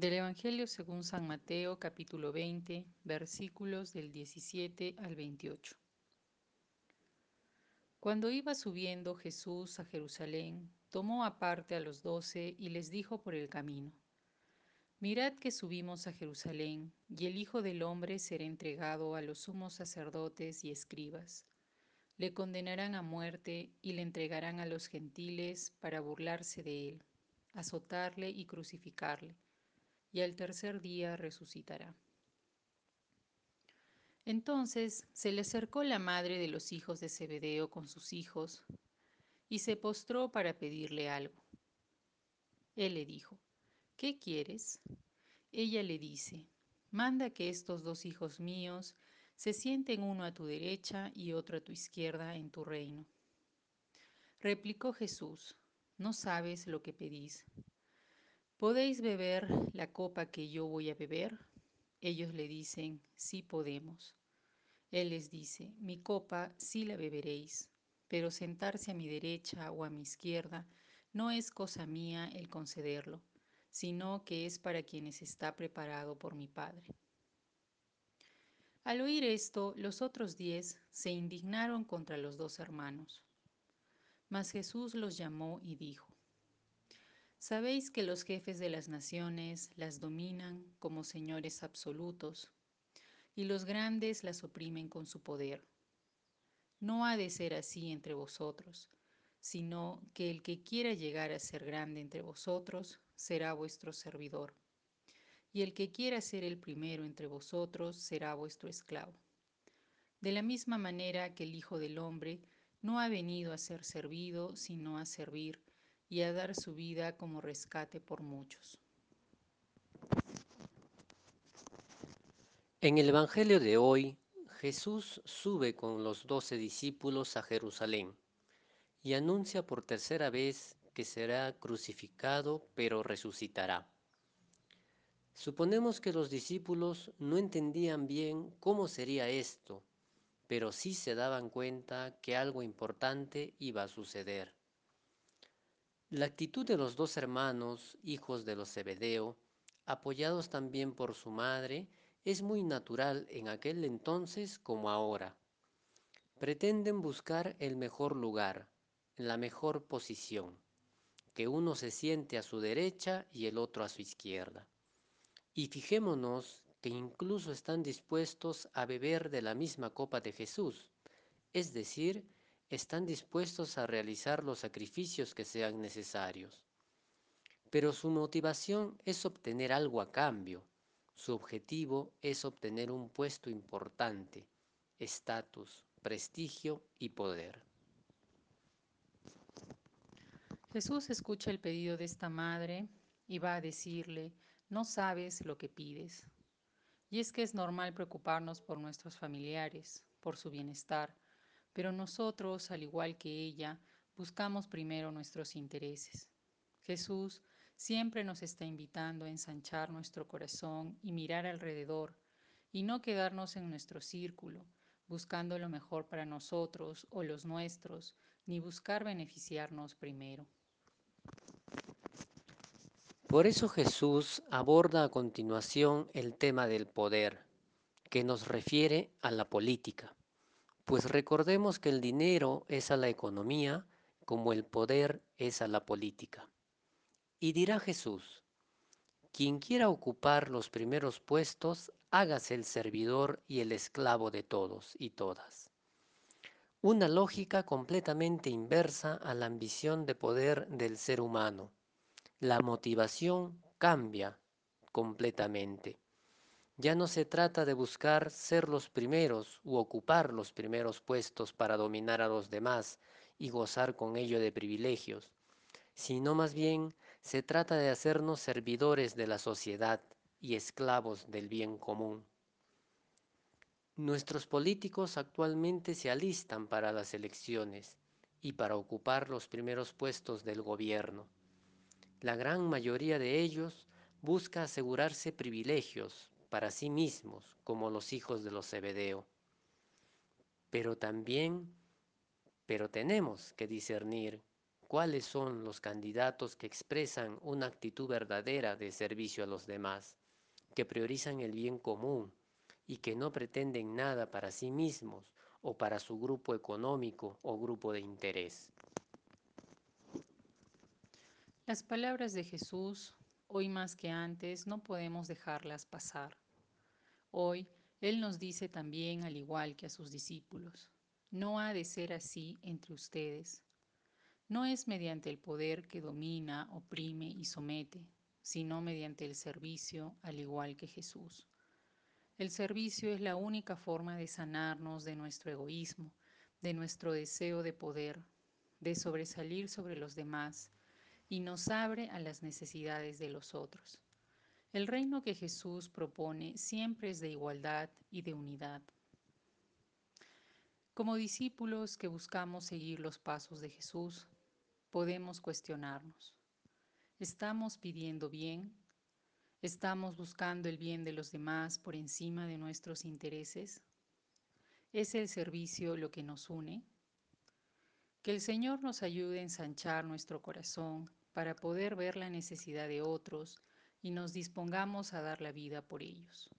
Del Evangelio según San Mateo capítulo 20 versículos del 17 al 28. Cuando iba subiendo Jesús a Jerusalén, tomó aparte a los doce y les dijo por el camino, Mirad que subimos a Jerusalén, y el Hijo del Hombre será entregado a los sumos sacerdotes y escribas. Le condenarán a muerte y le entregarán a los gentiles para burlarse de él, azotarle y crucificarle, y al tercer día resucitará. Entonces se le acercó la madre de los hijos de Zebedeo con sus hijos, y se postró para pedirle algo. Él le dijo, ¿qué quieres? Ella le dice, manda que estos dos hijos míos se sienten uno a tu derecha y otro a tu izquierda en tu reino. Replicó Jesús, no sabes lo que pedís. ¿Podéis beber la copa que yo voy a beber? Ellos le dicen, sí podemos. Él les dice, mi copa sí la beberéis, pero sentarse a mi derecha o a mi izquierda no es cosa mía el concederlo, sino que es para quienes está preparado por mi Padre. Al oír esto, los otros diez se indignaron contra los dos hermanos. Mas Jesús los llamó y dijo, Sabéis que los jefes de las naciones las dominan como señores absolutos, y los grandes las oprimen con su poder. No ha de ser así entre vosotros, sino que el que quiera llegar a ser grande entre vosotros será vuestro servidor, y el que quiera ser el primero entre vosotros será vuestro esclavo. De la misma manera que el Hijo del Hombre no ha venido a ser servido, sino a servir y a dar su vida como rescate por muchos. En el Evangelio de hoy, Jesús sube con los doce discípulos a Jerusalén y anuncia por tercera vez que será crucificado pero resucitará. Suponemos que los discípulos no entendían bien cómo sería esto, pero sí se daban cuenta que algo importante iba a suceder. La actitud de los dos hermanos, hijos de los Zebedeo, apoyados también por su madre, es muy natural en aquel entonces como ahora. Pretenden buscar el mejor lugar, la mejor posición, que uno se siente a su derecha y el otro a su izquierda. Y fijémonos que incluso están dispuestos a beber de la misma copa de Jesús, es decir, están dispuestos a realizar los sacrificios que sean necesarios. Pero su motivación es obtener algo a cambio, su objetivo es obtener un puesto importante, estatus, prestigio y poder. Jesús escucha el pedido de esta madre y va a decirle, no sabes lo que pides. Y es que es normal preocuparnos por nuestros familiares, por su bienestar, pero nosotros, al igual que ella, buscamos primero nuestros intereses. Jesús siempre nos está invitando a ensanchar nuestro corazón y mirar alrededor, y no quedarnos en nuestro círculo, buscando lo mejor para nosotros o los nuestros, ni buscar beneficiarnos primero. Por eso Jesús aborda a continuación el tema del poder, que nos refiere a la política, pues recordemos que el dinero es a la economía como el poder es a la política. Y dirá Jesús, quien quiera ocupar los primeros puestos, hágase el servidor y el esclavo de todos y todas. Una lógica completamente inversa a la ambición de poder del ser humano la motivación cambia completamente. Ya no se trata de buscar ser los primeros u ocupar los primeros puestos para dominar a los demás y gozar con ello de privilegios, sino más bien se trata de hacernos servidores de la sociedad y esclavos del bien común. Nuestros políticos actualmente se alistan para las elecciones y para ocupar los primeros puestos del gobierno. La gran mayoría de ellos busca asegurarse privilegios para sí mismos, como los hijos de los Zebedeo. Pero también, pero tenemos que discernir cuáles son los candidatos que expresan una actitud verdadera de servicio a los demás, que priorizan el bien común y que no pretenden nada para sí mismos o para su grupo económico o grupo de interés. Las palabras de Jesús, hoy más que antes, no podemos dejarlas pasar. Hoy Él nos dice también, al igual que a sus discípulos, no ha de ser así entre ustedes. No es mediante el poder que domina, oprime y somete, sino mediante el servicio, al igual que Jesús. El servicio es la única forma de sanarnos de nuestro egoísmo, de nuestro deseo de poder, de sobresalir sobre los demás, y nos abre a las necesidades de los otros. El reino que Jesús propone siempre es de igualdad y de unidad. Como discípulos que buscamos seguir los pasos de Jesús, podemos cuestionarnos. ¿Estamos pidiendo bien? ¿Estamos buscando el bien de los demás por encima de nuestros intereses? ¿Es el servicio lo que nos une? Que el Señor nos ayude a ensanchar nuestro corazón para poder ver la necesidad de otros y nos dispongamos a dar la vida por ellos.